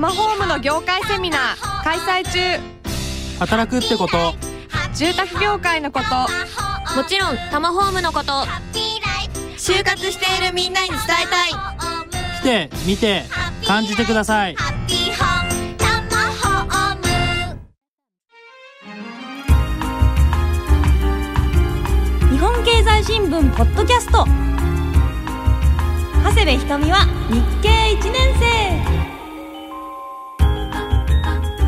タマホームの業界セミナー開催中。働くってこと。住宅業界のこと。もちろんタマホームのこと。就活しているみんなに伝えたい。来て見て感じてください。日本経済新聞ポッドキャスト。長谷部ひとみは日経1年生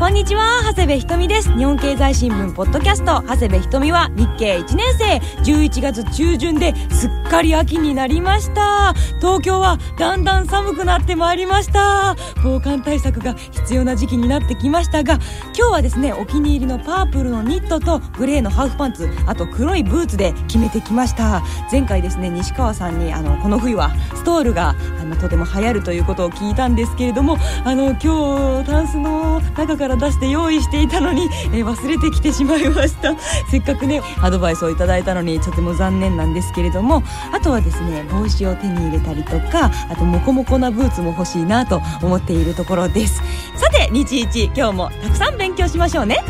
こんにちは長谷部ひとみです。日本経済新聞ポッドキャスト。長谷部ひとみは日経1年生。11月中旬ですっかり秋になりました。東京はだんだん寒くなってまいりました。防寒対策が必要な時期になってきましたが今日はですねお気に入りのパープルのニットとグレーのハーフパンツあと黒いブーツで決めてきました。前回ですね西川さんにあのこの冬はストールがあのとても流行るということを聞いたんですけれどもあの今日タンスの中から出して用意していたのに、えー忘れてきてしまいました。せっかくねアドバイスをいただいたのにとても残念なんですけれどもあとはですね帽子を手に入れたりとかあとモコモコなブーツも欲しいなと思っているところです。さて日一今日もたくさん勉強しましょうね。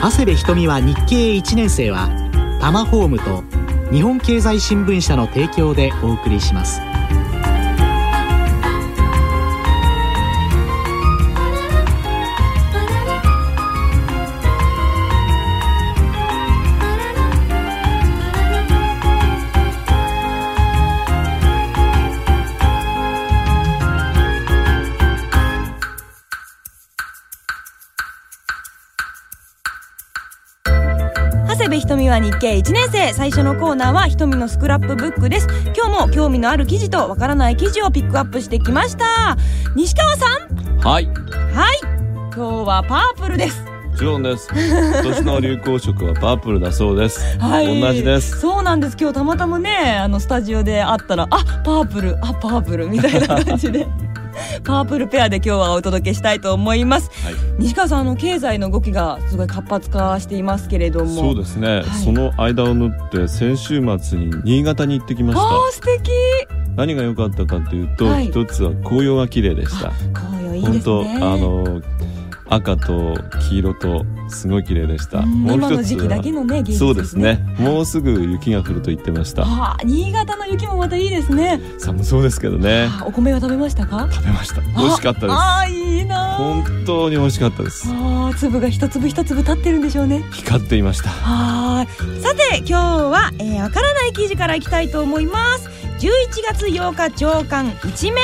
長谷部ひとみは日経1年生はタマホームと日本経済新聞社の提供でお送りします。日経1年生最初のコーナーはひとみのスクラップブックです。今日も興味のある記事とわからない記事をピックアップしてきました。西川さん。はい、はい。今日はパープルです。もちろんです。今年の流行色はパープルだそうです。はい。同じです。そうなんです。今日たまたまねあのスタジオで会ったらあパープルあパープルみたいな感じで パープルペアで今日はお届けしたいと思います。はい。西川さんあの経済の動きがすごい活発化していますけれども。そうですね、はい。その間を縫って先週末に新潟に行ってきましあた。ー素敵。何が良かったかというと、はい。一つは紅葉が綺麗でした。紅葉いいです本ね当あの赤と黄色とすごい綺麗でした。うんもう今の一つは時期だけのね芸術そうですね。もうすぐ雪が降ると言ってました。あー新潟の雪もまたいいですね寒そうですけどね。あーお米は食べましたか？食べました。美味しかったです。あーいいなー本当に美味しかったです。あー粒が一粒一粒立ってるんでしょうね光っていました。はーいさて今日は、えーわからない記事からいきたいと思います11月8日朝刊一面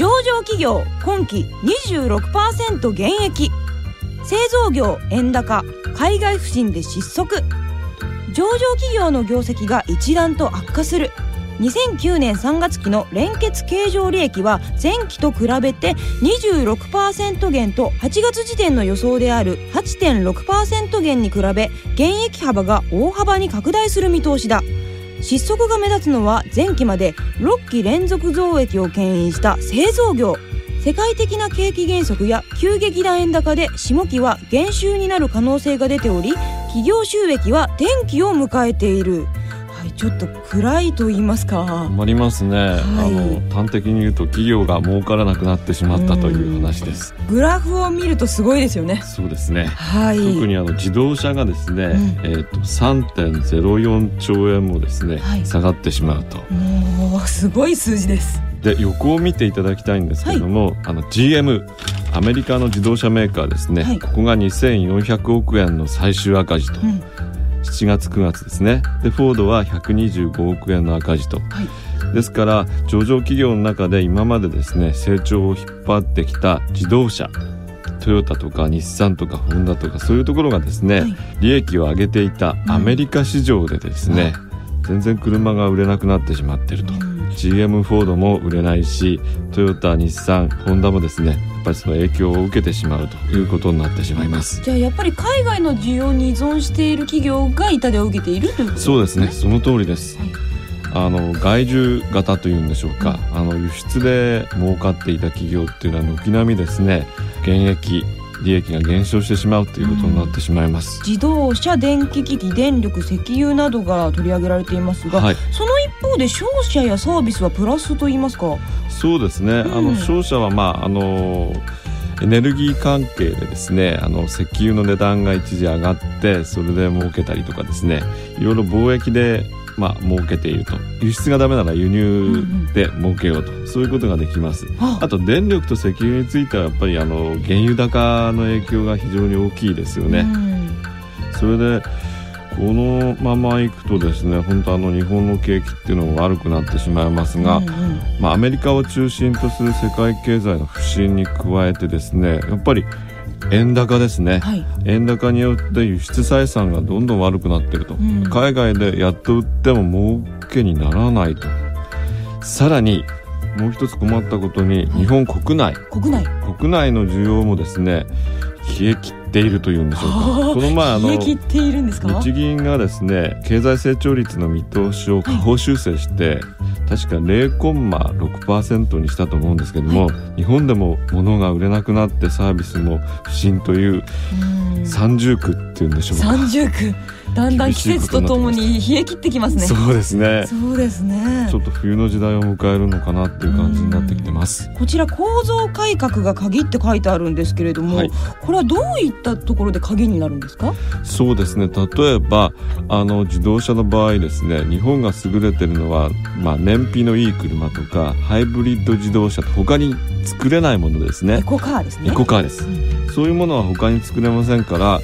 上場企業今期26%減益。製造業円高海外不振で失速。上場企業の業績が一段と悪化する。2009年3月期の連結経常利益は前期と比べて26%減と8月時点の予想である8.6%減に比べ減益幅が大幅に拡大する見通しだ。失速が目立つのは前期まで6期連続増益を牽引した製造業。世界的な景気減速や急激な円高で下期は減収になる可能性が出ており企業収益は転機を迎えている。はいちょっと暗いと言いますか。困りますね、あの端的に言うと企業が儲からなくなってしまったという話です。グラフを見るとすごいですよね。そうですね。はい。特にあの自動車がですね、ん。えー、と3.04兆円もですね、はい。下がってしまうと。もうすごい数字です。で横を見ていただきたいんですけれども、あの GM アメリカの自動車メーカーですね、はい。ここが2400億円の最終赤字と、うん7月9月ですね。でフォードは125億円の赤字と、はい。ですから上場企業の中で今までですね成長を引っ張ってきた自動車トヨタとか日産とかホンダとかそういうところがですね、はい。利益を上げていたアメリカ市場でですね、全然車が売れなくなってしまっていると、GM フォードも売れないしトヨタ日産ホンダもですねやっぱりその影響を受けてしまうということになってしまいます。じゃあやっぱり海外の需要に依存している企業が痛手を受けているということそうですね。その通りです、はい。あの外需型というんでしょうか、あの輸出で儲かっていた企業っていうのは軒並みですね。減益利益が減少してしまうということになってしまいます、自動車電気機器電力石油などが取り上げられていますが、はい。その一方で商社やサービスはプラスと言いますか？そうですね、うん。あの商社はまああのエネルギー関係でですねあの石油の値段が一時上がってそれで儲けたりとかですねいろいろ貿易でまあ儲けていると。輸出がダメなら輸入で儲けようと、そういうことができます。あ。あと電力と石油についてはやっぱりあの原油高の影響が非常に大きいですよね、うん。それでこのままいくとですね本当あの日本の景気っていうのも悪くなってしまいますが、うんうん。まあ、アメリカを中心とする世界経済の不振に加えてですねやっぱり円高ですね、はい。円高によって輸出採算がどんどん悪くなってると、ん。海外でやっと売っても儲けにならないと。さらにもう一つ困ったことに日本国内。国内。国内の需要もですね冷え切っているというんでしょうか。この前あの冷え切っているんですか？日銀がですね経済成長率の見通しを下方修正して、確か0.6%にしたと思うんですけども、日本でも物が売れなくなってサービスも不振といううん三重苦っていうんでしょうか、三重苦だんだん季節とともに冷え切ってきますね。そうですね。そうですね。ちょっと冬の時代を迎えるのかなっていう感じになってきてます。こちら構造改革が鍵って書いてあるんですけれども、はい。これはどういったところで鍵になるんですか？そうですね。例えばあの自動車の場合ですね日本が優れてるのは、まあ、燃費のいい車とかハイブリッド自動車と他に作れないものですね。エコカーですね。エコカーです。そういうものは他に作れませんから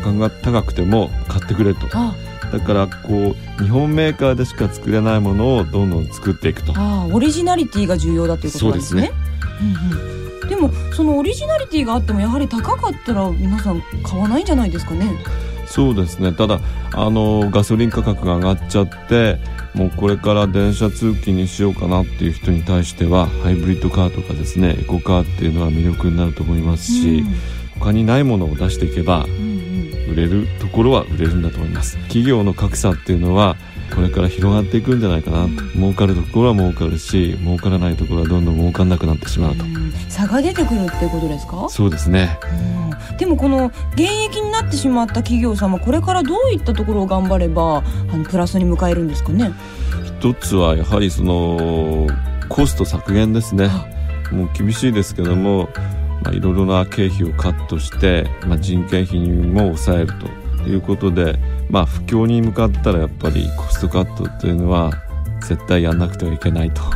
価格が高くても買ってくれと。あ。だからこう日本メーカーでしか作れないものをどんどん作っていくと。ああオリジナリティが重要だということなんですね。うんうん。でもそのオリジナリティがあってもやはり高かったら皆さん買わないんじゃないですかね。そうですね。ただあのガソリン価格が上がっちゃってもうこれから電車通勤にしようかなっていう人に対してはハイブリッドカーとかですねエコカーっていうのは魅力になると思いますし、他にないものを出していけばうんうん売れるところは売れるんだと思います。企業の格差っていうのはこれから広がっていくんじゃないかなと。儲かるところは儲かるし儲からないところはどんどん儲かんなくなってしまうと。うん差が出てくるってことですか？そうですね。うん。でもこの現役になってしまった企業さんはこれからどういったところを頑張ればあのプラスに迎えるんですかね？一つはやはりそのコスト削減ですね。もう厳しいですけどもまあいろいろな経費をカットして、まあ、人件費も抑えるということでまあ不況に向かったらやっぱりコストカットというのは絶対やんなくてはいけないと。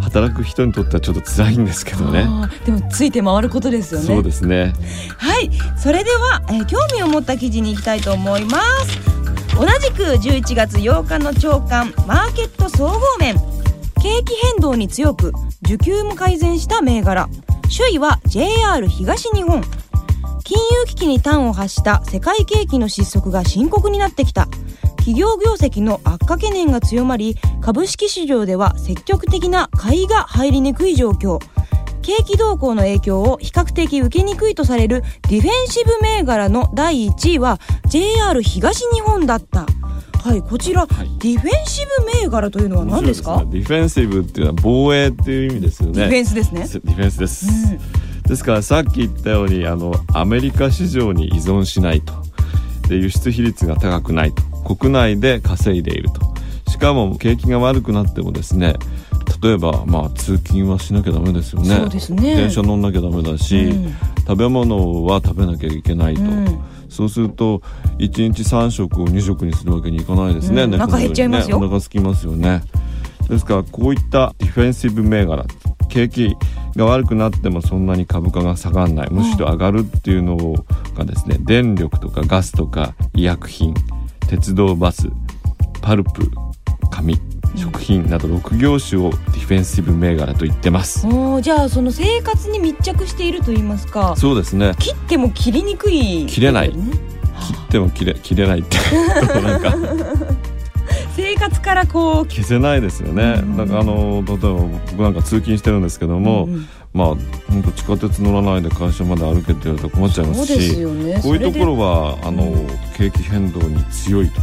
働く人にとってはちょっと辛いんですけどね。でもついて回ることですよね。そうですね。はい。それでは、えー興味を持った記事に行きたいと思います。同じく11月8日の朝刊マーケット総合面。景気変動に強く需給も改善した銘柄首位は JR 東日本。金融危機に端を発した世界景気の失速が深刻になってきた。企業業績の悪化懸念が強まり株式市場では積極的な買いが入りにくい状況。景気動向の影響を比較的受けにくいとされるディフェンシブ銘柄の第1位は JR 東日本だった。はいこちら、い。ディフェンシブ銘柄というのは何ですか？ね。ディフェンシブっていうのは防衛っていう意味ですよね。ディフェンスですね。ディフェンスです、うん。ですからさっき言ったようにあのアメリカ市場に依存しないと。で輸出比率が高くないと。国内で稼いでいると。しかも景気が悪くなってもですね例えばまあ通勤はしなきゃダメですよね。そうですね。電車乗んなきゃダメだし、うん。食べ物は食べなきゃいけないと、うん。そうすると1日3食を2食にするわけにいかないですね、うん。猫のようにお腹減っちゃいますよ。ね、お腹空きますよね。ですからこういったディフェンシブ銘柄景気が悪くなってもそんなに株価が下がらない。むしろ上がるっていうのがですね電力とかガスとか医薬品鉄道バスパルプ紙食品など6業種をディフェンシブ銘柄と言ってます。おーじゃあその生活に密着していると言いますかそうですね。切っても切りにくい切れない。ね切っても切れ切れないって。なんか。生活からこう消せないですよね、うん。なんかあの例えば僕なんか通勤してるんですけども、うんうん。まあ本当地下鉄乗らないで会社まで歩けって言われたら困っちゃいますすしよね。こういうところははあの景気変動に強いと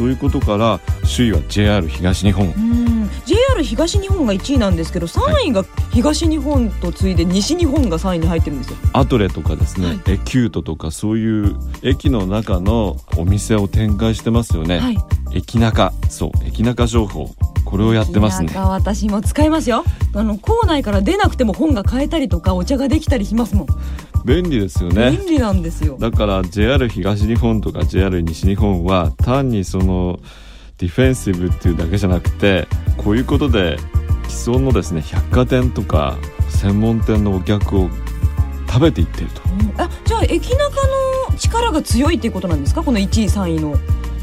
そういうことから首位は JR 東日本。うん。JR 東日本が1位なんですけど3位が東日本と次いで西日本が3位に入ってるんですよ。アトレとかですね、はい。エキュートとかそういう駅の中のお店を展開してますよね、はい。駅中そう駅中情報これをやってますね。私も使いますよ。あの校内から出なくても本が買えたりとかお茶ができたりしますもん、便利ですよね。便利なんですよ。だから JR 東日本とか JR 西日本は単にそのディフェンシブっていうだけじゃなくてこういうことで既存のですね百貨店とか専門店のお客を食べていってると。あじゃあ駅中の力が強いっていうことなんですか？この1位3位の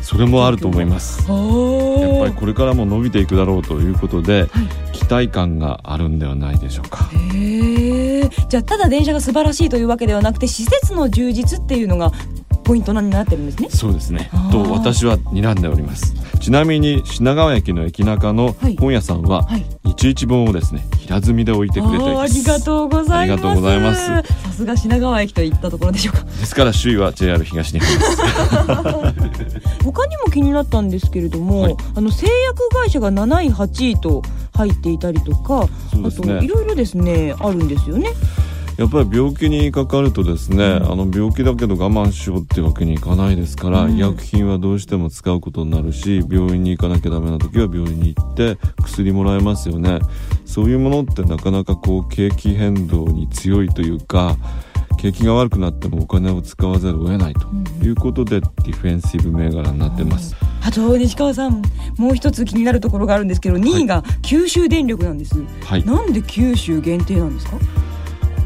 それもあると思います。やっやぱりこれからも伸びていくだろうということで、期待感があるんではないでしょうか。へえじゃあただ電車が素晴らしいというわけではなくて施設の充実っていうのがポイントになってるんですね。そうですね。と私は睨んでおります。ちなみに品川駅の駅中のはい。本屋さんははい。日一本をですね平積みで置いてくれていありがとうございます。ありがとうございます。さすが品川駅といったところでしょうか。ですから首位は JR 東日本です。他にも気になったんですけれども、はい。あの製薬会社が7位8位と入っていたりとか、ね。あといろいろですねあるんですよねやっぱり病気にかかるとですね、うん。あの病気だけど我慢しようってわけにいかないですから、うん。医薬品はどうしても使うことになるし病院に行かなきゃダメな時は病院に行って薬もらえますよね。そういうものってなかなかこう景気変動に強いというか景気が悪くなってもお金を使わざるを得ないということで、ディフェンシブ銘柄になってます、あと西川さんもう一つ気になるところがあるんですけど2位が九州電力なんです、はい。なんで九州限定なんですか？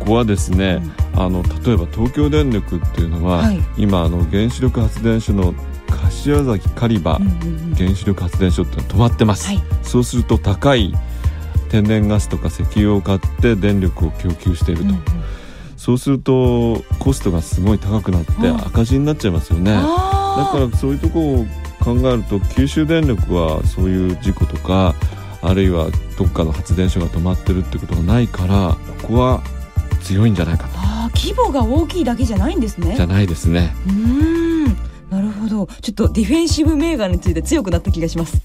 ここはですね、あの例えば東京電力っていうのは、はい。今あの原子力発電所の柏崎狩場、うんうんうん。原子力発電所ってのは止まってます、はい。そうすると高い天然ガスとか石油を買って電力を供給していると、うんうん。そうするとコストがすごい高くなってうん。赤字になっちゃいますよね。だからそういうところを考えると九州電力はそういう事故とかあるいはどっかの発電所が止まってるってことがないからここは強いんじゃないかと。あー規模が大きいだけじゃないんですね。じゃないですね。うーん。なるほど。ちょっとディフェンシブ銘柄について強くなった気がします。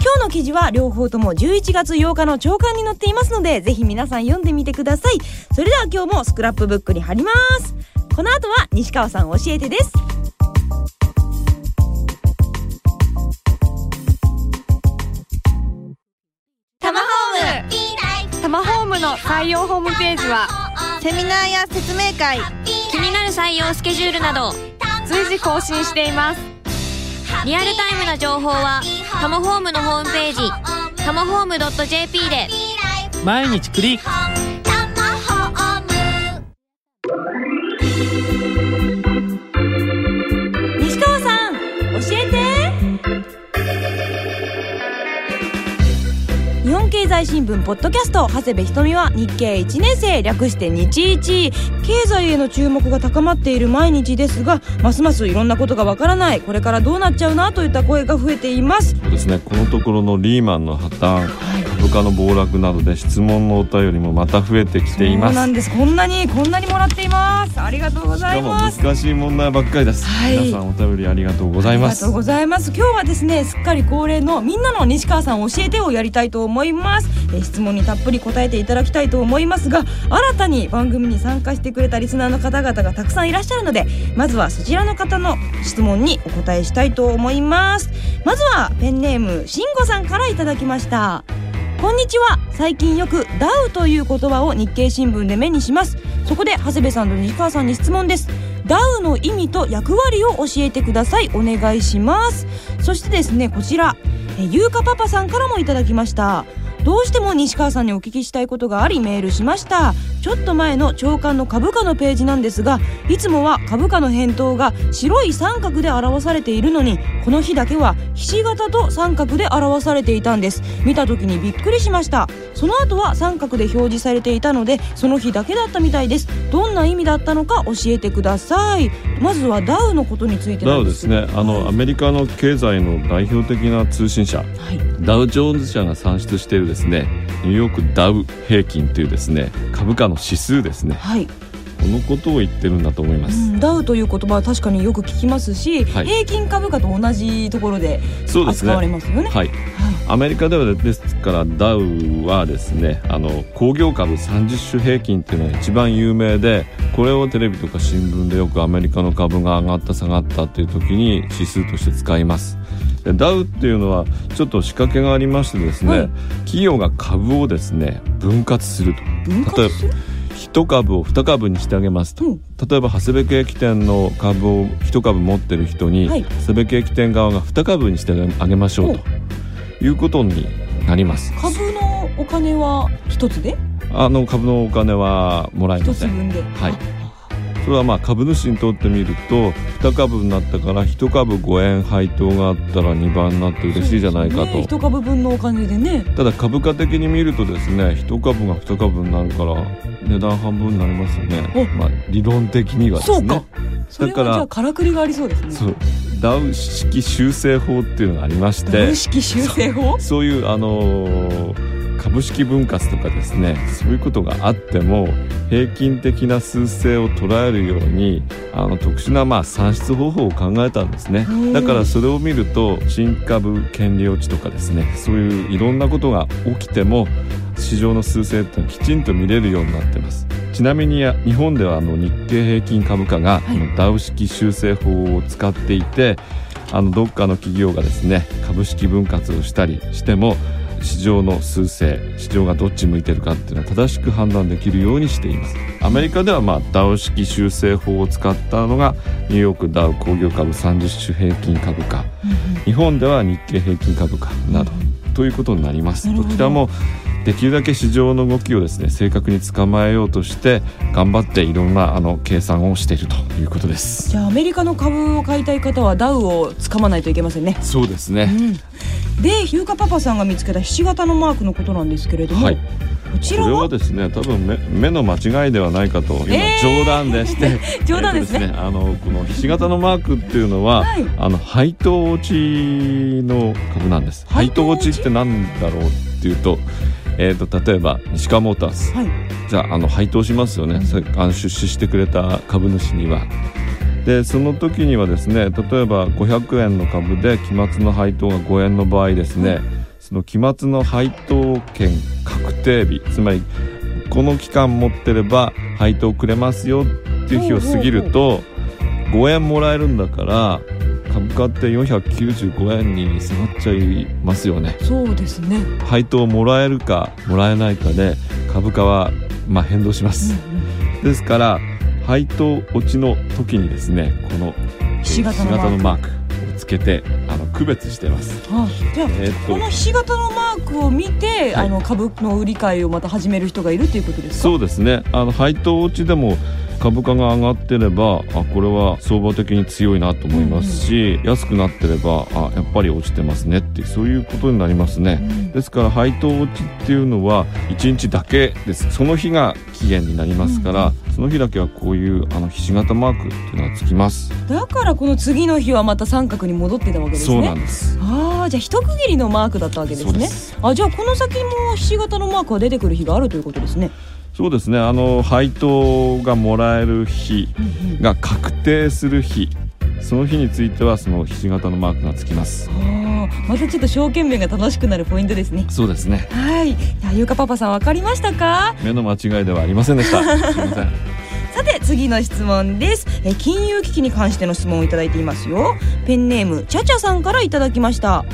今日の記事は両方とも11月8日の朝刊に載っていますのでぜひ皆さん読んでみてください。それでは今日もスクラップブックに貼ります。この後は西川さん教えてです。タマホーム。タマホームの採用ホームページはセミナーや説明会気になる採用スケジュールなど随時更新しています。リアルタイムな情報はタマホームのホームページタマホーム .jp で。毎日クリック新聞ポッドキャスト。長谷部ひとみは日経1年生略して日一。経済への注目が高まっている毎日ですがますますいろんなことがわからない。これからどうなっちゃうなといった声が増えています。そうですね。このところのリーマンの破綻株価の暴落などで質問のお便りもまた増えてきています。そうなんです。こんなにこんなにもらっています。ありがとうございます。難しい問題ばっかりです、はい。皆さんお便りありがとうございます。ありがとうございます。今日はですねすっかり恒例のみんなの西川さん教えてをやりたいと思います。えー質問にたっぷり答えていただきたいと思いますが新たに番組に参加してくれたリスナーの方々がたくさんいらっしゃるのでまずはそちらの方の質問にお答えしたいと思います。まずはペンネームしんごさんからいただきましたこんにちは。最近よくダウという言葉を日経新聞で目にします。そこで長谷部さんと西川さんに質問です。ダウの意味と役割を教えてください。お願いします。そしてですねこちら。ゆうかパパさんからもいただきました。どうしても西川さんにお聞きしたいことがありメールしました。ちょっと前の長官の株価のページなんですがいつもは株価の変動が白い三角で表されているのにこの日だけはひし形と三角で表されていたんです。見た時にびっくりしました。その後は三角で表示されていたのでその日だけだったみたいです。どんな意味だったのか教えてください。まずはダウのことについてダウですすね。あの、はい。アメリカの経済の代表的な通信社はい。ダウ・ジョーンズ社が算出しているですねニューヨークダウ平均というですね株価の指数ですね。はい。ここのことを言ってるんだと思います、うんダウという言葉は確かによく聞きますし、はい。平均株価と同じところでそうです扱われねますよね。はい。アメリカではですからダウはですねあの工業株30種平均っていうのが一番有名でこれをテレビとか新聞でよくアメリカの株が上がった下がったっていう時に指数として使います。でダウっていうのはちょっと仕掛けがありましてですね、はい。企業が株をですね分割すると。分割する？1株を2株にしてあげますと、うん。例えば長谷部ケーキ店の株を1株持ってる人に、はい。長谷部ケーキ店側が2株にしてあげましょうと。いうことになります。株のお金は一つで？あの株のお金はもらえません。一つ分で。はいそれはまあ株主にとってみると2株になったから1株5円配当があったら2倍になって嬉しいじゃないかと、ね一株分のお金でね。ただ株価的に見るとですね1株が2株になるから値段半分になりますよね。お。まあ理論的にはですね。だからじゃあからくりがありそうですね。そう。ダウ式修正法っていうのがありましダてウ式修正法？そういうあのー株式分割とかですねそういうことがあっても平均的な数勢を捉えるようにあの特殊なまあ算出方法を考えたんですね。うんだからそれを見ると新株権利落ちとかですねそういういろんなことが起きても市場の数勢ってきちんと見れるようになってます。ちなみにや日本ではあの日経平均株価が、はい。ダウ式修正法を使っていてあのどっかの企業がですね株式分割をしたりしても市場の数勢市場がどっち向いてるかっていうのは正しく判断できるようにしています。アメリカではまあダウ式修正法を使ったのがニューヨークダウ工業株30種平均株価。日本では日経平均株価などということになります。ど。どちらもできるだけ市場の動きをですね正確に捕まえようとして頑張っていろんなあの計算をしているということです。じゃあアメリカの株を買いたい方はダウを掴まないといけませんね。そうですね。うん、でヒューカパパさんが見つけたひし形のマークのことなんですけれども、はい。こちらは？これはですね多分目目の間違いではないかと今えー。冗談でして、冗談ですね。えーとあのこのひし形のマークっていうのは、はい。あの配当落ちの株なんです。配当落ち？ってなんだろうっていうと,、えー、と例えば西川モータースはい。じゃああの配当しますよね、さあの出資してくれた株主には。でその時にはですね例えば500円の株で期末の配当が5円の場合ですね、その期末の配当権確定日つまりこの期間持ってれば配当くれますよっていう日を過ぎると5円もらえるんだから株価って495円に下がっちゃいますよね。そうですね。配当をもらえるかもらえないかで株価はまあ変動します、ですから配当落ちの時にですねこのひし形のマーク。をつけてあの区別してます。あじゃあ、えーこのひし形のマークを見て、はい。あの株の売り買いをまた始める人がいるっていうことですか？そうですね。あの配当落ちでも株価が上がってればあこれは相場的に強いなと思いますし、安くなってればあやっぱり落ちてますねってそういうことになりますね、うん。ですから配当落ちっていうのは1日だけです。その日が期限になりますから、その日だけはこういうあのひし形マークっていうのがつきます。だからこの次の日はまた三角に戻ってたわけですそうなね。んです。ああじゃあ一区切りのマークだったわけですね。あじゃあこの先もひし形のマークが出てくる日があるということですね。そうですね。あの配当がもらえる日が確定する日。その日についてはそのひし形のマークがつきます。またちょっと証券面が楽しくなるポイントですね。そうですね。はい。じゃあゆうかパパさんわかりましたか？目の間違いではありませんでした。すいません。さて次の質問です。え金融危機に関しての質問をいただいていますよ。ペンネームちゃちゃさんからいただきました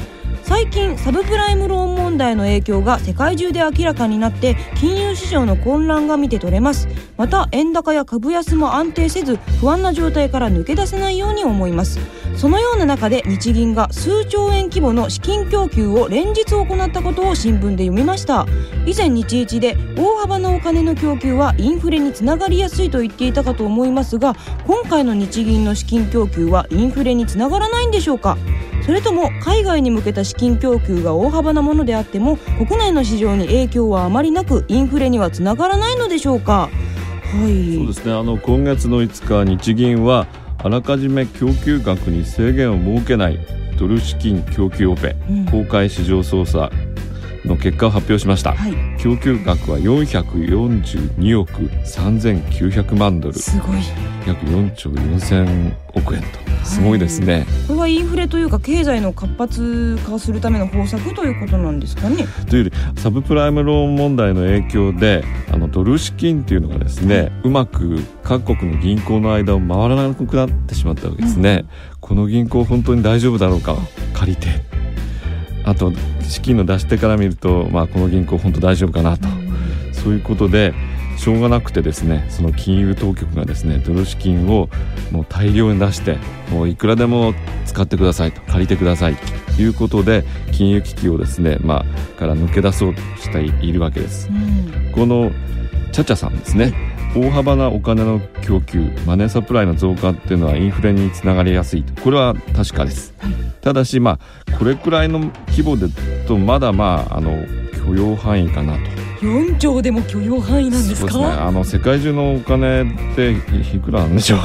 最近サブプライムローン問題の影響が世界中で明らかになって金融市場の混乱が見て取れます。また円高や株安も安定せず不安な状態から抜け出せないように思います。そのような中で日銀が数兆円規模の資金供給を連日行ったことを新聞で読みました。以前日一で大幅なお金の供給はインフレにつながりやすいと言っていたかと思いますが今回の日銀の資金供給はインフレにつながらないんでしょうか？それとも海外に向けた資金供給が大幅なものであっても国内の市場に影響はあまりなくインフレにはつながらないのでしょうか？はい。そうですね。あの今月の5日日銀はあらかじめ供給額に制限を設けないドル資金供給オペうん。公開市場操作の結果を発表しました。はい。供給額は442億3900万ドル。すごい。約4兆4000億円と。すごいですね、これはインフレというか経済の活発化するための方策ということなんですかね。というよりサブプライムローン問題の影響であのドル資金っていうのがですねうまく各国の銀行の間を回らなくなってしまったわけですね、この銀行本当に大丈夫だろうか。借りてあと資金の出し手から見ると、まあ、この銀行本当大丈夫かなと、そういうことでしょうがなくてですねその金融当局がですねドル資金をもう大量に出してもういくらでも使ってくださいと借りてくださいと。いうことで金融危機をですねまあから抜け出そうとしているわけです。うん。このチャチャさんですね大幅なお金の供給マネーサプライの増加っていうのはインフレにつながりやすいと。これは確かです、ただしまあこれくらいの規模でとまだまああの許容範囲かなと。4兆でも許容範囲なんですか？そうですね。あの世界中のお金っていいくらなんでしょう？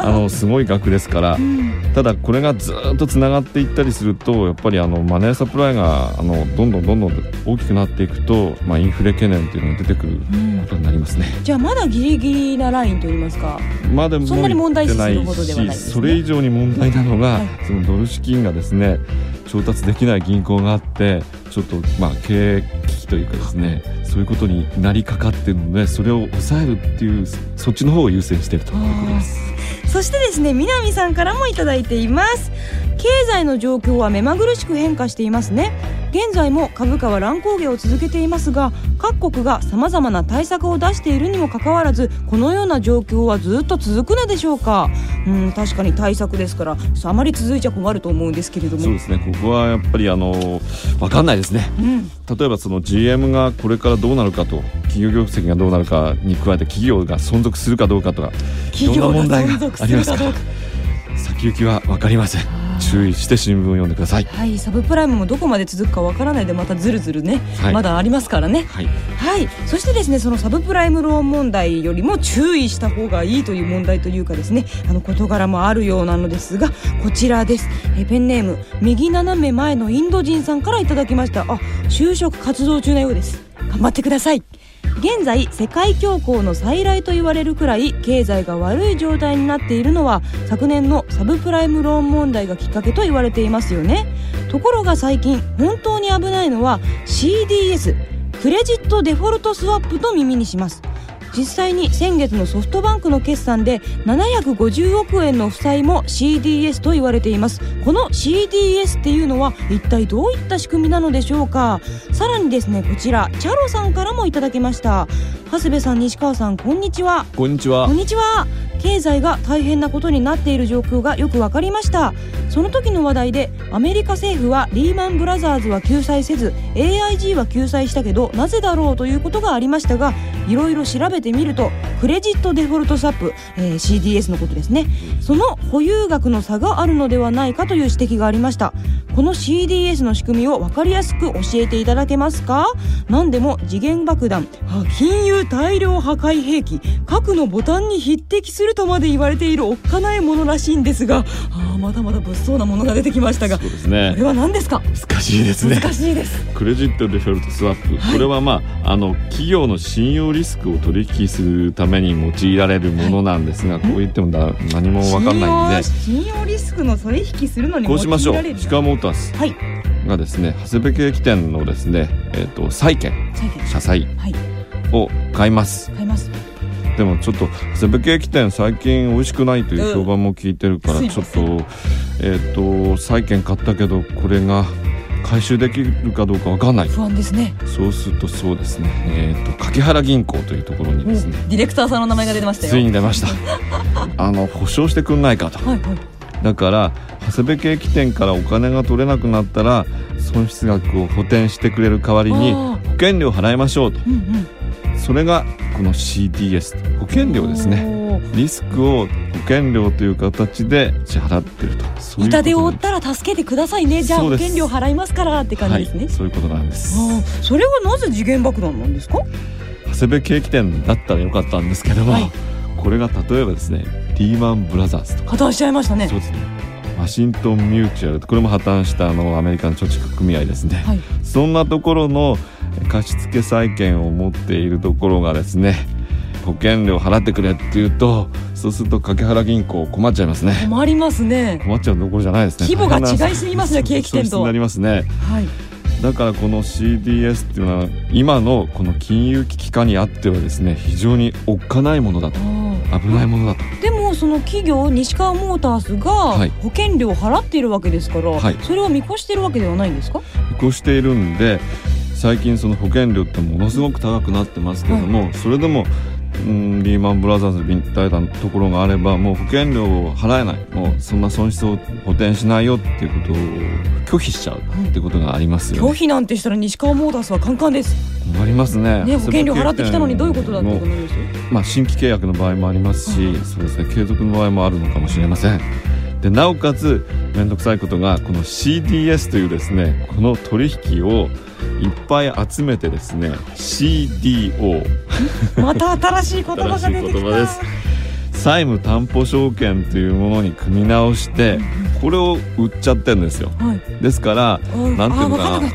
あのすごい額ですからうん。ただこれがずっとつながっていったりするとやっぱりあのマネーサプライがあのどんどんどんどん大きくなっていくと、まあ、インフレ懸念っていうのが出てくるうん。ことになりますね。じゃあまだギリギリなラインといいますかまあでもそんなに問題視するほどではないね。それ以上に問題なのが、はい。そのドル資金がですね調達できない銀行があってちょっとまあ経営危機というかですねそういうことになりかかっているのでそれを抑えるっていうそっちの方を優先しているということです。そしてですね南さんからもいただいています経済の状況は目まぐるしく変化していますね現在も株価は乱高下を続けていますが各国がさまざまな対策を出しているにもかかわらずこのような状況はずっと続くのでしょうか？うん確かに対策ですからあまり続いちゃ困ると思うんですけれども。そうですね。ここはやっぱりあの分かんないですね。うん。例えばその GM がこれからどうなるかと企業業績がどうなるかに加えて企業が存続するかどうかとか企業がいろんな問題がありますか先行きは分かりません注意して新聞を読んでください。はい。サブプライムもどこまで続くかわからないでまたずるずるね、はい。まだありますからね。はい。はい。そしてですねそのサブプライムローン問題よりも注意した方がいいという問題というかですねあの事柄もあるようなのですがこちらです。えペンネーム右斜め前のインド人さんからいただきました。あ就職活動中なようです。頑張ってください現在世界恐慌の再来と言われるくらい経済が悪い状態になっているのは昨年のサブプライムローン問題がきっかけと言われていますよね。ところが最近本当に危ないのは CDS クレジットデフォルトスワップと耳にします。実際に先月のソフトバンクの決算で750億円の負債も CDS と言われています。この CDS っていうのは一体どういった仕組みなのでしょうか？さらにですねこちらチャロさんからもいただきました。長谷部さん西川さんこんにちは。こんにちは。こんにちは経済が大変なことになっている状況がよくわかりました。その時の話題でアメリカ政府はリーマンブラザーズは救済せず AIG は救済したけどなぜだろうということがありましたがいろいろ調べてみるとクレジットデフォルトスワップ、えー CDS のことですね。その保有額の差があるのではないかという指摘がありました。この CDS の仕組みを分かりやすく教えていただけますか？何でも次元爆弾金融大量破壊兵器核のボタンに匹敵するとまで言われているおっかないものらしいんですがあーまだまだ物騒なものが出てきましたがそうですこれねは何ですか？難しいですね。難しいです。クレジットデフォルトスワップ、はい。これはまああの企業の信用リスクを取引するために用いられるものなんですが、こう言ってもだ何も分かんないんで。信用信用リスクの取引するのにこうしましょう。シカモータースはい。がですね長谷部景気店のですね、えっと債券債券。社債はい。を買います。買いますでもちょっと長谷部景気店最近美味しくないという評判も聞いてるからうん。ちょっとえっ、と債券買ったけどこれが回収できるかどうかわかんない。不安ですね。そうするとそうですね。えっ、と柿原銀行というところにですねディレクターさんの名前が出てましたよ。ついに出ました。あの保証してくんないかと。はいはい。だから長谷部景気店からお金が取れなくなったら損失額を補填してくれる代わりにあ保険料払いましょうと。うんうんそれがこの CDS 保険料ですね。リスクを保険料という形で支払ってると。そう痛手を負ったら助けてくださいね。じゃあ保険料払いますからって感じですね、はい、そういうことなんです。それはなぜ次元爆弾なんですか？長谷部景気店だったらよかったんですけども、はい。これが例えばですねリーマンブラザーズとか。破綻しちゃいましたね。そうですね。ワシントン・ミューチュアルこれも破綻したあのアメリカの貯蓄組合ですね、はい。そんなところの貸付債権を持っているところがですね保険料払ってくれって言うとそうすると掛原銀行困っちゃいますね。困りますね。困っちゃうどころじゃないですね。規模が違いすぎますね景気圏と。なりますね。はい。だからこの CDS っていうのは今のこの金融危機下にあってはですね非常におっかないものだと。あ危ないものだと。ーでもその企業西川モータースがはい。保険料を払っているわけですから、はい。それを見越しているわけではないんですか？見越しているんで最近その保険料ってものすごく高くなってますけども、それでもうんリーマンブラザーズみたいなところがあればもう保険料を払えない。もうそんな損失を補填しないよっていうことを拒否しちゃうってことがありますよね。拒否なんてしたら西川モータースはカンカンです。ありますね。ね保険料払ってきたのにどういうことだってことなんですよまあ、新規契約の場合もありますし、そうですね。継続の場合もあるのかもしれませんでなおかつ面倒くさいことがこの CDS というですねこの取引をいっぱい集めてですね CDO また新しい言葉が出てきた。債務担保証券というものに組み直してこれを売っちゃってるんですよ。はい。ですからあなんていうのかなあの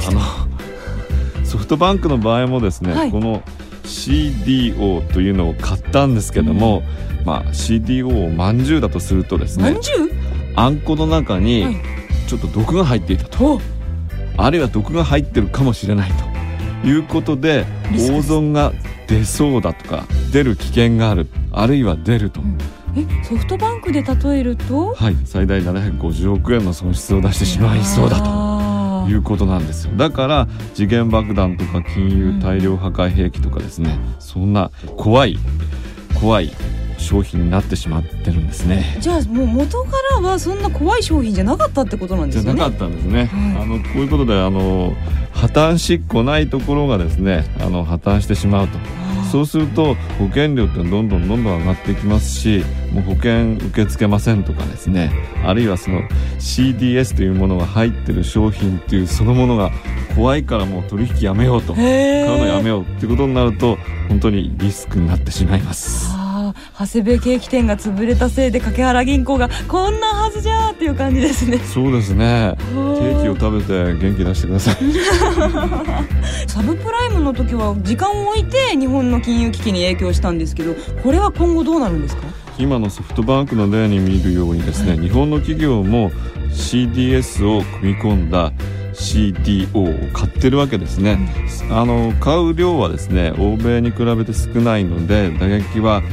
ソフトバンクの場合もですね、はい。この CDO というのを買ったんですけども、まあ CDO をまんじゅうだとするとですねまんじゅう？あんこの中にはいちょっと毒が入っていたと、お。あるいは毒が入ってるかもしれないと。いうことで大損が出そうだとか出る危険がある。あるいは出ると、えソフトバンクで例えると？はい。最大750億円の損失を出してしまいそうだと。いうことなんですよ。だから時限爆弾とか金融大量破壊兵器とかですね、そんな怖い。怖い商品になってしまってるんですね。じゃあもう元からはそんな怖い商品じゃなかったってことなんですよね。じゃなかったんですね、はい。あのこういうことであの破綻しっこないところがですねあの破綻してしまうと。そうすると保険料ってどんどんどんどん上がっていきますしもう保険受け付けませんとかですね。あるいはその CDS というものが入ってる商品っていうそのものが怖いからもう取引やめようと。買へうのやめよようっていうことになると本当にリスクになってしまいます。長谷部ケーキ店が潰れたせいで掛原銀行がこんなはずじゃーっていう感じですね。そうですね。ケーキを食べて元気出してください。サブプライムの時は時間を置いて日本の金融危機に影響したんですけどこれは今後どうなるんですか？今のソフトバンクの例に見るようにですね日本の企業も CDS を組み込んだ CDO を買ってるわけですね、あの買う量はですね欧米に比べて少ないので打撃は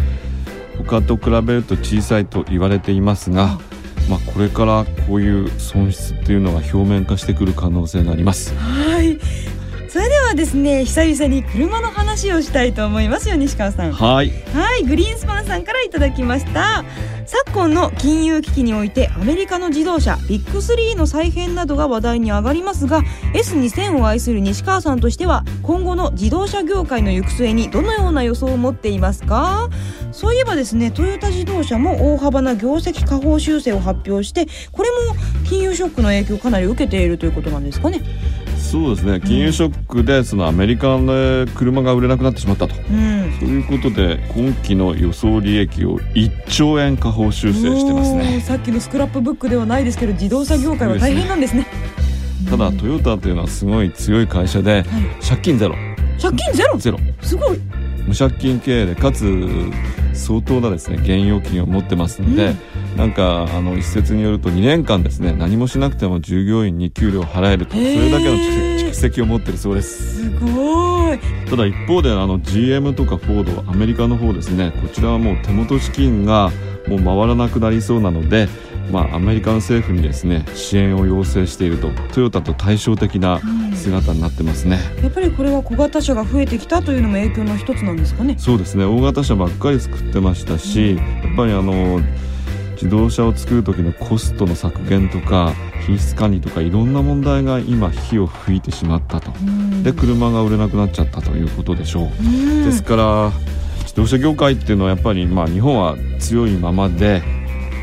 他と比べると小さいと言われていますが、まあ、これからこういう損失っていうのが表面化してくる可能性があります。はいはですね久々に車の話をしたいと思いますよ西川さん。はい。はいグリーンスパンさんからいただきました。昨今の金融危機においてアメリカの自動車ビッグ3の再編などが話題に上がりますが S2000 を愛する西川さんとしては今後の自動車業界の行く末にどのような予想を持っていますか？そういえばですねトヨタ自動車も大幅な業績下方修正を発表してこれも金融ショックの影響をかなり受けているということなんですかねそうですね。金融ショックでそのアメリカで車が売れなくなってしまったと。うん。ということで今期の予想利益を1兆円下方修正してますね。さっきのスクラップブックではないですけど自動車業界は大変なんですね。ただトヨタというのはすごい強い会社で借金ゼロ。借金ゼロ？ゼロ。すごい。無借金経営でかつ相当なですね現預金を持ってますので、なんかあの一説によると2年間ですね何もしなくても従業員に給料を払えるとそれだけの蓄蓄積を持ってるそうです。すごい。ただ一方であの GM とかフォードアメリカの方ですねこちらはもう手元資金がもう回らなくなりそうなのでまあアメリカの政府にですね支援を要請しているとトヨタと対照的な姿になってますね、やっぱりこれは小型車が増えてきたというのも影響の一つなんですかね。そうですね。大型車ばっかり作ってましたしやっぱりあの自動車を作る時のコストの削減とか品質管理とかいろんな問題が今火を吹いてしまったと。で車が売れなくなっちゃったということでしょう。うん。ですから自動車業界っていうのはやっぱりまあ日本は強いままで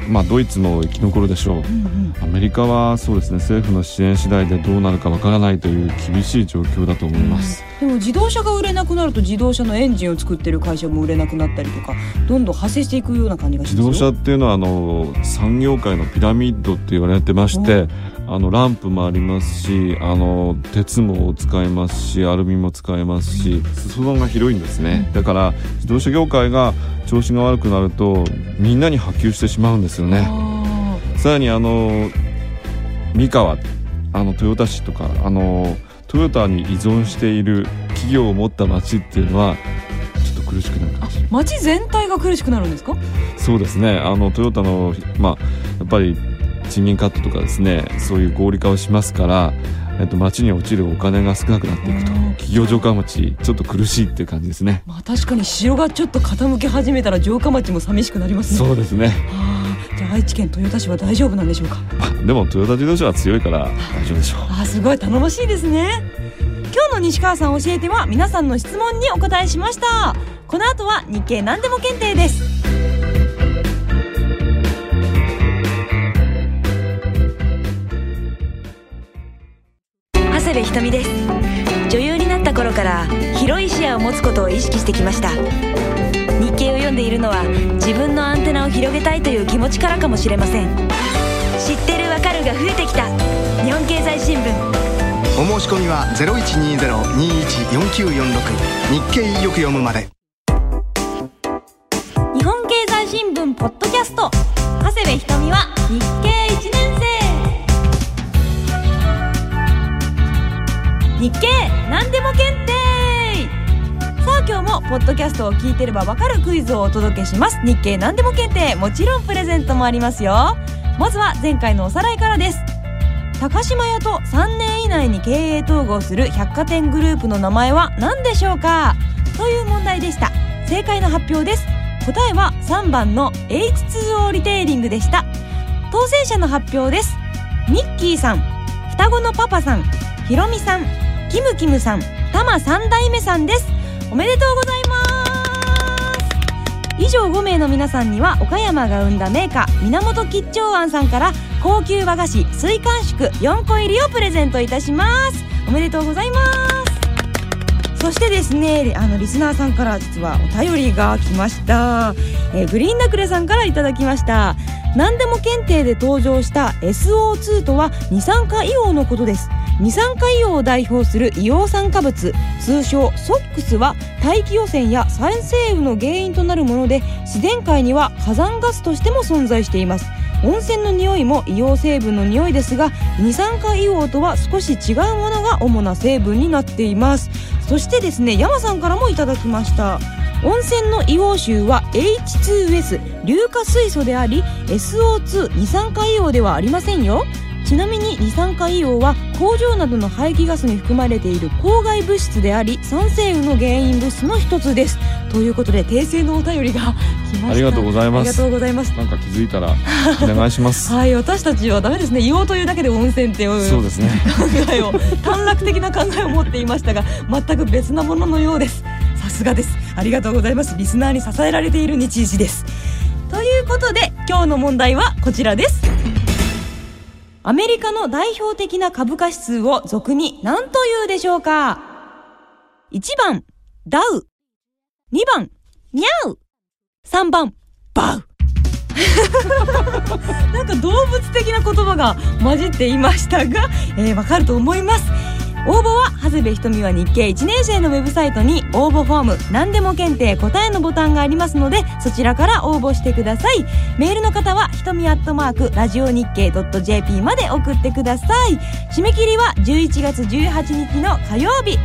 まあドイツも生き残るでしょう。うんうん。アメリカはそうですね政府の支援次第でどうなるかわからないという厳しい状況だと思います。でも自動車が売れなくなると自動車のエンジンを作ってる会社も売れなくなったりとかどんどん派生していくような感じがします自動車っていうのはあの産業界のピラミッドって言われてましてあのランプもありますしあの鉄も使えますしアルミも使えますし裾野が広いんですね。だから自動車業界が調子が悪くなるとみんなに波及してしまうんですよね。あさらにあの三河あの豊田市とかあのトヨタに依存している企業を持った町っていうのはちょっと苦しくなるかもしれない。ー街全体が苦しくなるんですか？そうですね。あのトヨタのまあやっぱり賃金カットとかですねそういう合理化をしますから、えっと、町に落ちるお金が少なくなっていくと。うん。企業城下町ちょっと苦しいっていう感じですね。まあ確かに城がちょっと傾き始めたら城下町も寂しくなりますね。そうですね。じゃあ愛知県豊田市は大丈夫なんでしょうか？あでもトヨタ自動車は強いから大丈夫でしょう。あーすごい頼もしいですね。今日の西川さん教えては皆さんの質問にお答えしました。この後は日経何でも検定ですとみです。女優になった頃から広い視野を持つことを意識してきました。日経を読んでいるのは自分のアンテナを広げたいという気持ちからかもしれません。知ってるわかるが増えてきた。日本経済新聞。お申し込みは0120-214946日経よく読むまで。日本経済新聞ポッドキャストポッドキャストを聞いてればわかるクイズをお届けします。日経何でも検定もちろんプレゼントもありますよ。まずは前回のおさらいからです。高島屋と3年以内に経営統合する百貨店グループの名前は何でしょうか？という問題でした。正解の発表です。答えは3番の H2O リテイリングでした。当選者の発表です。ミッキーさん双子のパパさんひろみさんキムキムさんタマ3代目さんです。おめでとうございます。以上5名の皆さんには岡山が生んだメーカー源吉兆庵さんから高級和菓子水寒宿4個入りをプレゼントいたします。おめでとうございます。そしてですねあのリスナーさんから実はお便りが来ました、えーグリーンナクレさんからいただきました。何でも検定で登場した SO2 とは二酸化硫黄のことです。二酸化硫黄を代表する硫黄酸化物。通称 SOX は大気汚染や酸性雨の原因となるもので自然界には火山ガスとしても存在しています。温泉の匂いも硫黄成分の匂いですが二酸化硫黄とは少し違うものが主な成分になっています。そしてですね山さんからもいただきました。温泉の硫黄臭は H2S 硫化水素であり SO2 二酸化硫黄ではありませんよ。ちなみに二酸化硫黄は工場などの排気ガスに含まれている公害物質であり酸性雨の原因物質の一つです。ということで訂正のお便りが 来ました。ありがとうございます。ありがとうございます。なんか気づいたらお願いします。はい私たちはダメですね。硫黄というだけで温泉っていう。そうですね。考えを短絡的な考えを持っていましたが全く別なもののようです。さすがです。ありがとうございます。リスナーに支えられている日時です。ということで今日の問題はこちらですアメリカの代表的な株価指数を俗に何というでしょうか？1番ダウ。2番ニャウ。3番バウ。なんか動物的な言葉が混じっていましたが、えーわかると思います。応募は長谷部ひとみは日経1年生のウェブサイトに応募フォーム何でも検定答えのボタンがありますのでそちらから応募してください。メールの方はひとみアットマークラジオ日経 .jp まで送ってください。締め切りは11月18日の火曜日。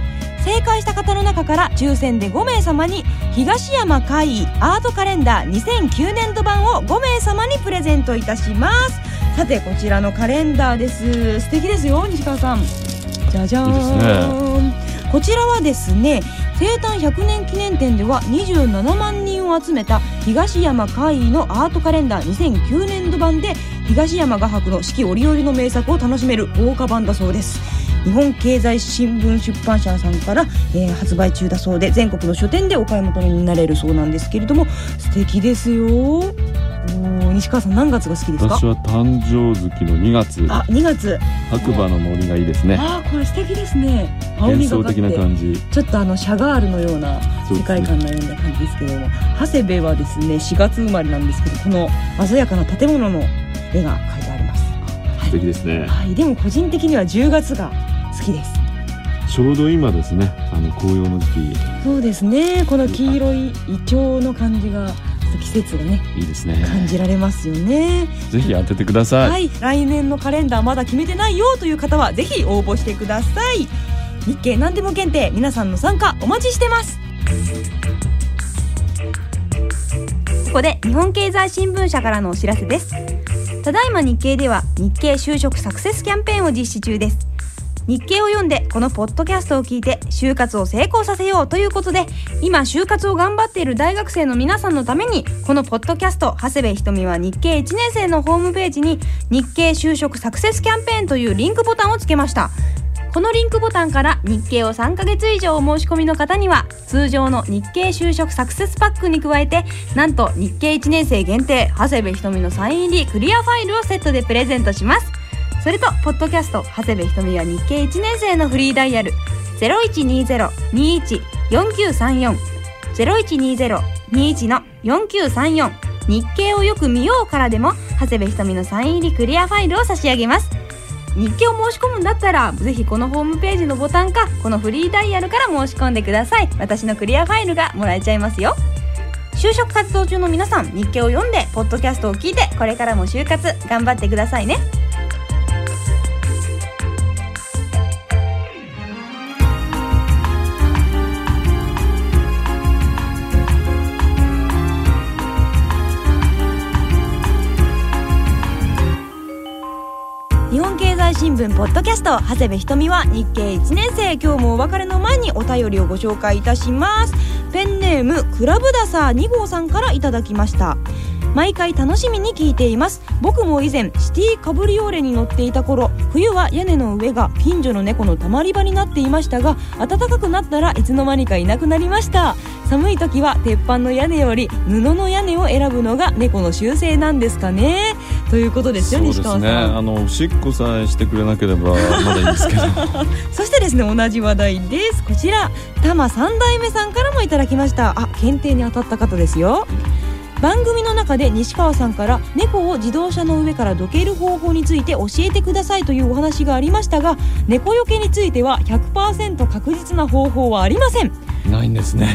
正解した方の中から抽選で5名様に東山海アートカレンダー2009年度版を5名様にプレゼントいたします。さてこちらのカレンダーです。素敵ですよ西川さん。じゃじゃーん。いいですこちらはですね生誕100年記念展では27万人を集めた東山海のアートカレンダー2009年度版で東山画伯の四季折々の名作を楽しめる豪華版だそうです。日本経済新聞出版社さんから、えー発売中だそうで全国の書店でお買い求めになれるそうなんですけれども素敵ですよ。西川さん何月が好きですか？私は誕生月の2月。あ2月。白馬の森がいいですね。ああこれ素敵ですね。青み幻想的がかって。な感じ。ちょっとあのシャガールのような世界観のような感じですけども長谷部はですね4月生まれなんですけどこの鮮やかな建物の絵が描いてあります。素敵ですね。はい。でも個人的には10月が好きです。ちょうど今ですね。あの紅葉の時期。そうですね。この黄色いイチョウの感じが季節がねいいですね。感じられますよね。ぜひ当ててください、はい、来年のカレンダーまだ決めてないよという方はぜひ応募してください。日経何でも検定皆さんの参加お待ちしてます。ここで日本経済新聞社からのお知らせですただいま日経では日経就職サクセスキャンペーンを実施中です。日経を読んでこのポッドキャストを聞いて就活を成功させようということで今就活を頑張っている大学生の皆さんのためにこのポッドキャスト長谷部ひとみは日経1年生のホームページに日経就職サクセスキャンペーンというリンクボタンをつけました。このリンクボタンから日経を3ヶ月以上お申し込みの方には通常の日経就職サクセスパックに加えてなんと日経1年生限定長谷部ひとみのサイン入りクリアファイルをセットでプレゼントします。それとポッドキャスト長谷部ひとみは日経1年生のフリーダイヤル0120-21-4934 0120-21の4934日経をよく見ようからでも長谷部ひとみのサイン入りクリアファイルを差し上げます。日記を申し込むんだったらぜひこのホームページのボタンかこのフリーダイヤルから申し込んでください。私のクリアファイルがもらえちゃいますよ。就職活動中の皆さん日記を読んでポッドキャストを聞いてこれからも就活頑張ってくださいね。新聞ポッドキャスト長谷部ひとみは日経1年生。今日もお別れの前にお便りをご紹介いたします。ペンネームクラブダサー2号さんからいただきました。毎回楽しみに聞いています。僕も以前シティカブリオーレに乗っていた頃冬は屋根の上が近所の猫のたまり場になっていましたが暖かくなったらいつの間にかいなくなりました。寒い時は鉄板の屋根より布の屋根を選ぶのが猫の習性なんですかね。ということですよそうです西川さん。ねあのおしっこさえしてくれなければまだいいんですけど。そしてですね同じ話題です。こちら多摩三代目さんからもいただきました。あ検定に当たった方ですよ番組の中で西川さんから猫を自動車の上からどける方法について教えてくださいというお話がありましたが猫よけについては100%確実な方法はありません。ないんですね。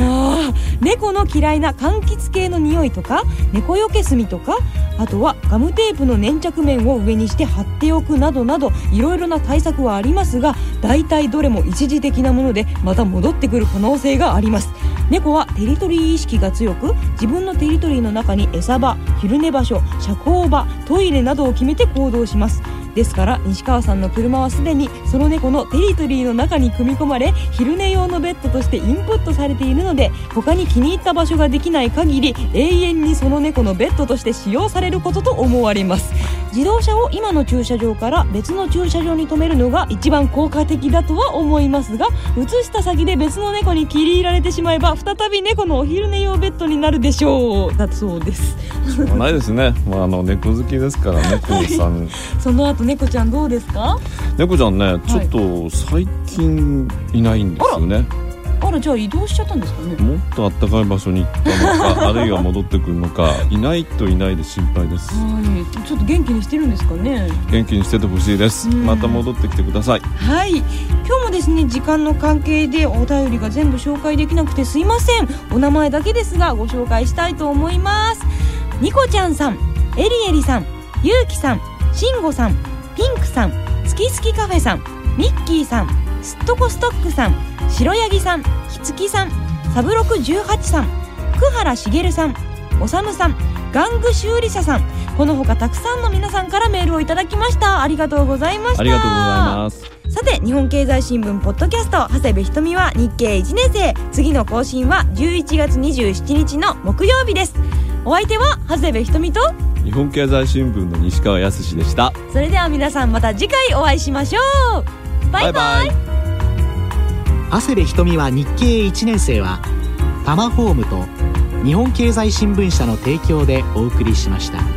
猫の嫌いな柑橘系の匂いとか猫よけ炭とかあとはガムテープの粘着面を上にして貼っておくなどなどいろいろな対策はありますが大体どれも一時的なものでまた戻ってくる可能性があります猫はテリトリー意識が強く自分のテリトリーの中に餌場昼寝場所社交場トイレなどを決めて行動します。ですから西川さんの車はすでにその猫のテリトリーの中に組み込まれ昼寝用のベッドとしてインプットされているので他に気に入った場所ができない限り永遠にその猫のベッドとして使用されることと思われます。自動車を今の駐車場から別の駐車場に止めるのが一番効果的だとは思いますが移した先で別の猫に切り入られてしまえば再び猫のお昼寝用ベッドになるでしょう。だそうです。しょうがないですね、まあ、あの猫好きですから猫さん。その後猫ちゃんどうですか？猫ちゃんねちょっと最近いないんですよね、あらじゃあ移動しちゃったんですかね？もっと暖かい場所に行ったのか あるいは戻ってくるのかいないといないで心配です。はい。ちょっと元気にしてるんですかね？元気にしててほしいです。うん。また戻ってきてください。はい。今日もですね時間の関係でお便りが全部紹介できなくてすいません。お名前だけですがご紹介したいと思います。ニコちゃんさんエリエリさんゆうきさんしんごさんピンクさん月々カフェさんミッキーさんすっとこストックさん白ヤギさんひつきさんサブロク18さん久原茂さんおさむさん玩具修理者さんこの他たくさんの皆さんからメールをいただきました。ありがとうございました。ありがとうございます。さて日本経済新聞ポッドキャスト長谷部ひとみは日経1年生。次の更新は11月27日の木曜日です。お相手は長谷部ひとみと日本経済新聞の西川康でした。それでは皆さんまた次回お会いしましょう。バイバイ。長谷部ひとみは日経1年生はタマホームと日本経済新聞社の提供でお送りしました。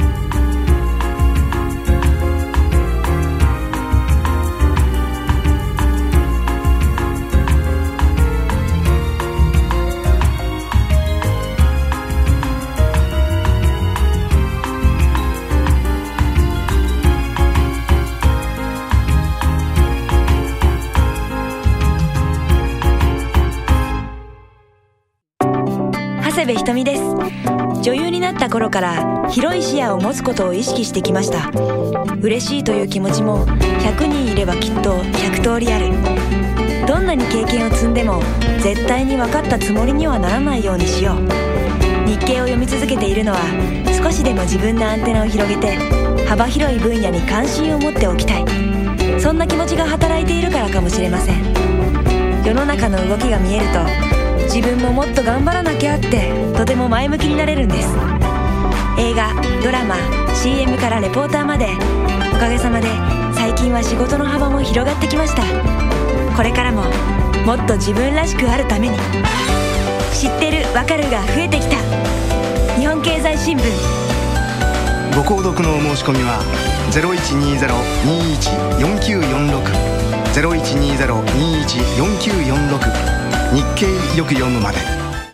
頃から広い視野を持つことを意識してきました。嬉しいという気持ちも100人いればきっと100通りある。どんなに経験を積んでも絶対に分かったつもりにはならないようにしよう。日経を読み続けているのは少しでも自分のアンテナを広げて幅広い分野に関心を持っておきたい。そんな気持ちが働いているからかもしれません。世の中の動きが見えると自分ももっと頑張らなきゃってとても前向きになれるんです。映画ドラマ CM からレポーターまでおかげさまで最近は仕事の幅も広がってきました。これからももっと自分らしくあるために知ってるわかるが増えてきた。日本経済新聞。ご購読のお申し込みは0120-21-4946 0120-21-4946日経よく読むまで。